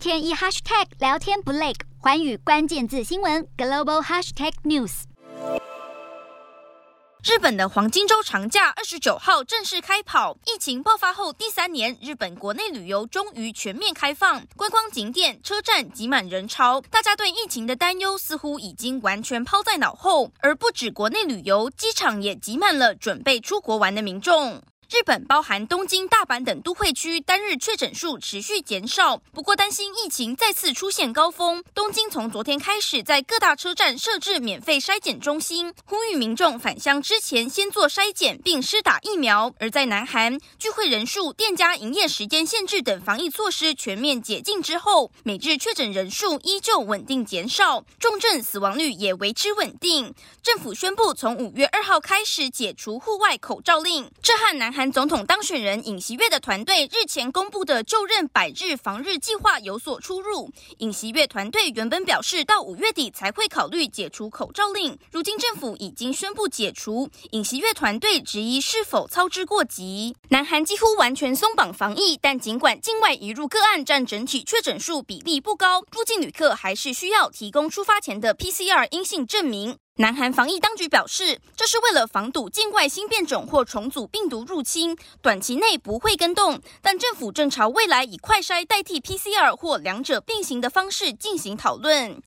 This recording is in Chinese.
天一 hashtag 聊天不累，寰宇关键字新闻 global hashtag news。日本的黄金周长假二十九号正式开跑，疫情爆发后第三年，日本国内旅游终于全面开放，观光景点、车站挤满人潮，大家对疫情的担忧似乎已经完全抛在脑后，而不止国内旅游，机场也挤满了准备出国玩的民众。日本包含东京、大阪等都会区单日确诊数持续减少，不过担心疫情再次出现高峰。东京从昨天开始在各大车站设置免费筛检中心，呼吁民众返乡之前先做筛检并施打疫苗。而在南韩，聚会人数、店家营业时间限制等防疫措施全面解禁之后，每日确诊人数依旧稳定减少，重症死亡率也维持稳定。政府宣布从五月二号开始解除户外口罩令，这和南韩。韩总统当选人尹锡悦的团队日前公布的就任百日防日计划有所出入。尹锡悦团队原本表示到五月底才会考虑解除口罩令，如今政府已经宣布解除，尹锡悦团队质疑是否操之过急。南韩几乎完全松绑防疫，但尽管境外移入个案占整体确诊数比例不高，入境旅客还是需要提供出发前的 PCR 阴性证明。南韩防疫当局表示，这是为了防堵境外新变种或重组病毒入侵，短期内不会跟动。但政府正朝未来以快筛代替 PCR 或两者并行的方式进行讨论。